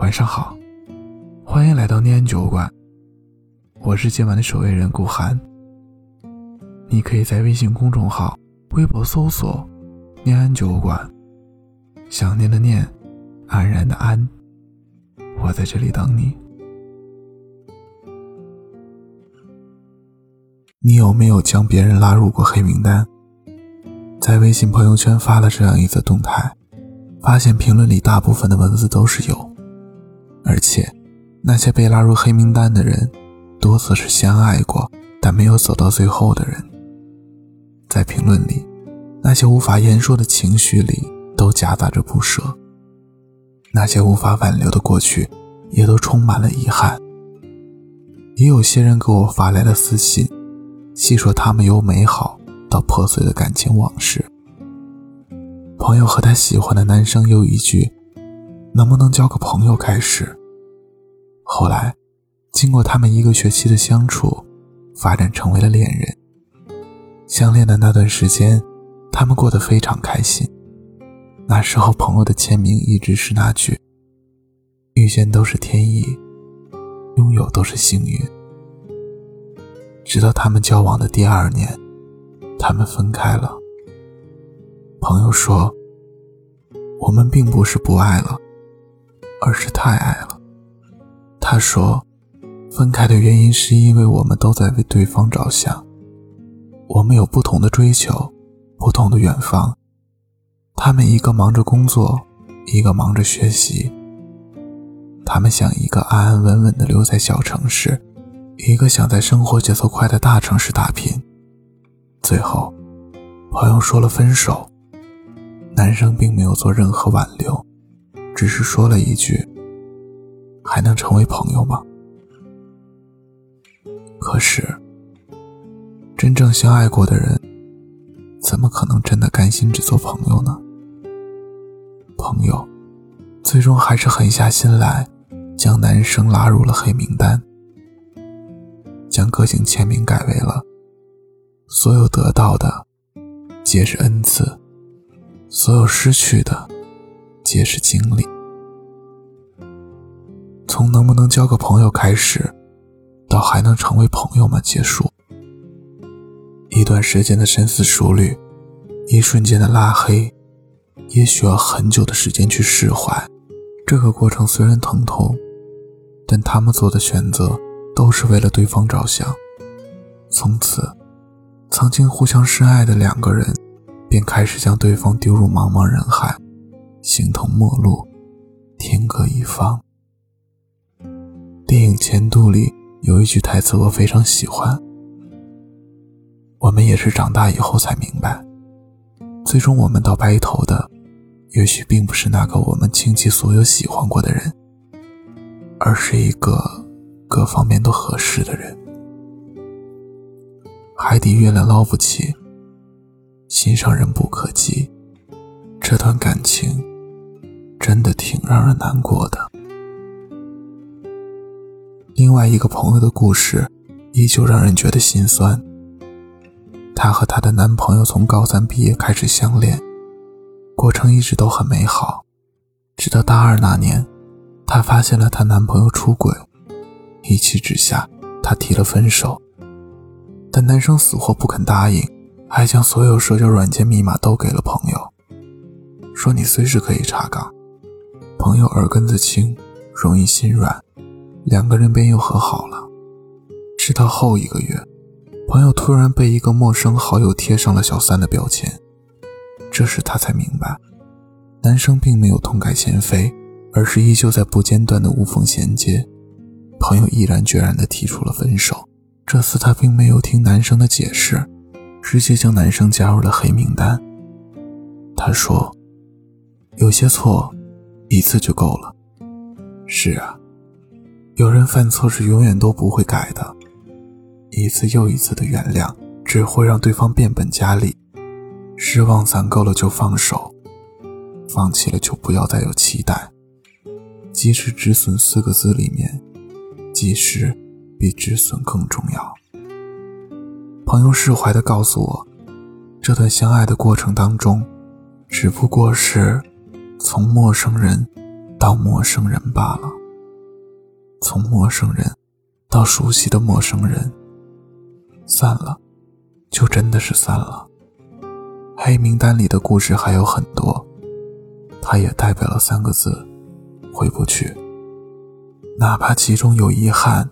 晚上好，欢迎来到念安酒馆，我是今晚的守卫人顾寒。你可以在微信公众号、微博搜索“念安酒馆”，想念的念，安然的安，我在这里等你。你有没有将别人拉入过黑名单？在微信朋友圈发了这样一则动态，发现评论里大部分的文字都是有。而且，那些被拉入黑名单的人，多次是相爱过但没有走到最后的人。在评论里，那些无法言说的情绪里都夹杂着不舍，那些无法挽留的过去，也都充满了遗憾。也有些人给我发来了私信，细说他们由美好到破碎的感情往事。朋友和他喜欢的男生有一句。能不能交个朋友？开始。后来，经过他们一个学期的相处，发展成为了恋人。相恋的那段时间，他们过得非常开心。那时候，朋友的签名一直是那句：“遇见都是天意，拥有都是幸运。”直到他们交往的第二年，他们分开了。朋友说：“我们并不是不爱了。”而是太爱了。他说，分开的原因是因为我们都在为对方着想，我们有不同的追求，不同的远方。他们一个忙着工作，一个忙着学习。他们想一个安安稳稳的留在小城市，一个想在生活节奏快的大城市打拼。最后，朋友说了分手，男生并没有做任何挽留。只是说了一句：“还能成为朋友吗？”可是，真正相爱过的人，怎么可能真的甘心只做朋友呢？朋友，最终还是狠下心来，将男生拉入了黑名单，将个性签名改为了：“所有得到的，皆是恩赐；所有失去的。”皆是经历。从能不能交个朋友开始，到还能成为朋友吗？结束。一段时间的深思熟虑，一瞬间的拉黑，也需要很久的时间去释怀。这个过程虽然疼痛，但他们做的选择都是为了对方着想。从此，曾经互相深爱的两个人，便开始将对方丢入茫茫人海。形同陌路，天各一方。电影《前度》里有一句台词我非常喜欢：“我们也是长大以后才明白，最终我们到白头的，也许并不是那个我们倾其所有喜欢过的人，而是一个各方面都合适的人。海底月亮捞不起，心上人不可及，这段感情。”真的挺让人难过的。另外一个朋友的故事，依旧让人觉得心酸。她和她的男朋友从高三毕业开始相恋，过程一直都很美好。直到大二那年，她发现了她男朋友出轨，一气之下，她提了分手。但男生死活不肯答应，还将所有社交软件密码都给了朋友，说你随时可以查岗。朋友耳根子轻，容易心软，两个人便又和好了。直到后一个月，朋友突然被一个陌生好友贴上了小三的标签，这时他才明白，男生并没有痛改前非，而是依旧在不间断的无缝衔接。朋友毅然决然地提出了分手，这次他并没有听男生的解释，直接将男生加入了黑名单。他说：“有些错。”一次就够了。是啊，有人犯错是永远都不会改的，一次又一次的原谅只会让对方变本加厉。失望攒够了就放手，放弃了就不要再有期待。及时止损四个字里面，及时比止损更重要。朋友释怀的告诉我，这段相爱的过程当中，只不过是。从陌生人到陌生人罢了。从陌生人到熟悉的陌生人，散了，就真的是散了。黑名单里的故事还有很多，它也代表了三个字：回不去。哪怕其中有遗憾，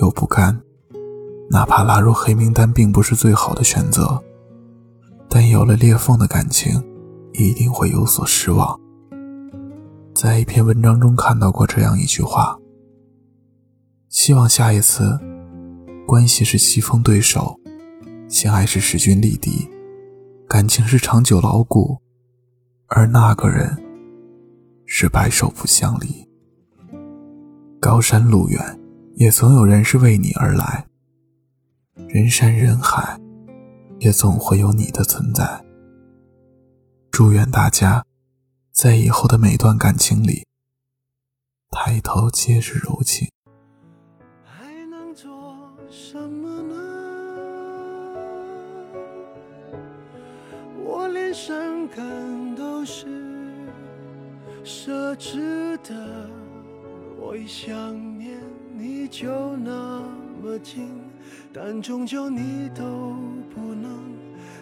有不甘，哪怕拉入黑名单并不是最好的选择，但有了裂缝的感情，一定会有所失望。在一篇文章中看到过这样一句话。希望下一次，关系是棋逢对手，相爱是势均力敌，感情是长久牢固，而那个人是白首不相离。高山路远，也总有人是为你而来；人山人海，也总会有你的存在。祝愿大家，在以后的每段感情里，抬头皆是柔情。还能做什么呢？我连伤感都是奢侈的，我一想念你就那么近，但终究你都不能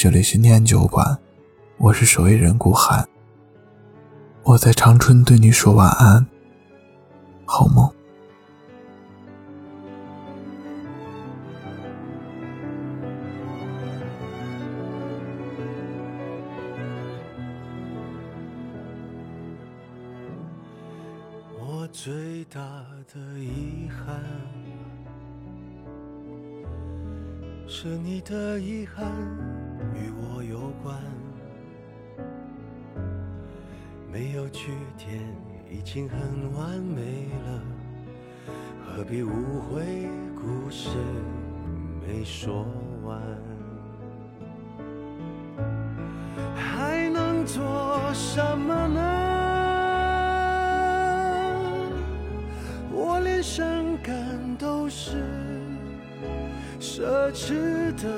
这里是念酒馆，我是守夜人顾寒。我在长春对你说晚安，好梦。我最大的遗憾，是你的遗憾与我有关。没有句点已经很完美了，何必误会故事没说完？还能做什么呢？我连伤感都是奢侈的，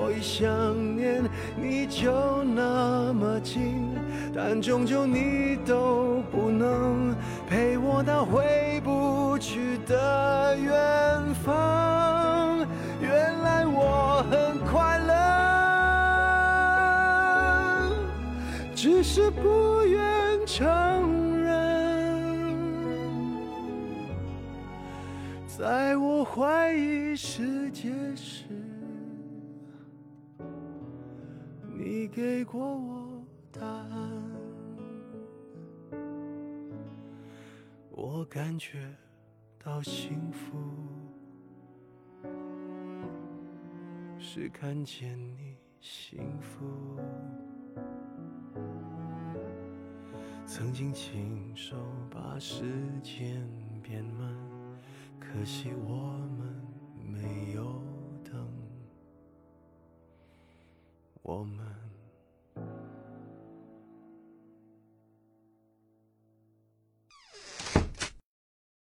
我一想念你就那么近，但终究你都不能陪我到回不去的远方。原来我很快乐，只是不愿承认。在我怀疑世界时，给过我答案。我感觉到幸福，是看见你幸福。曾经亲手把时间变慢。可惜我们没有等，我们。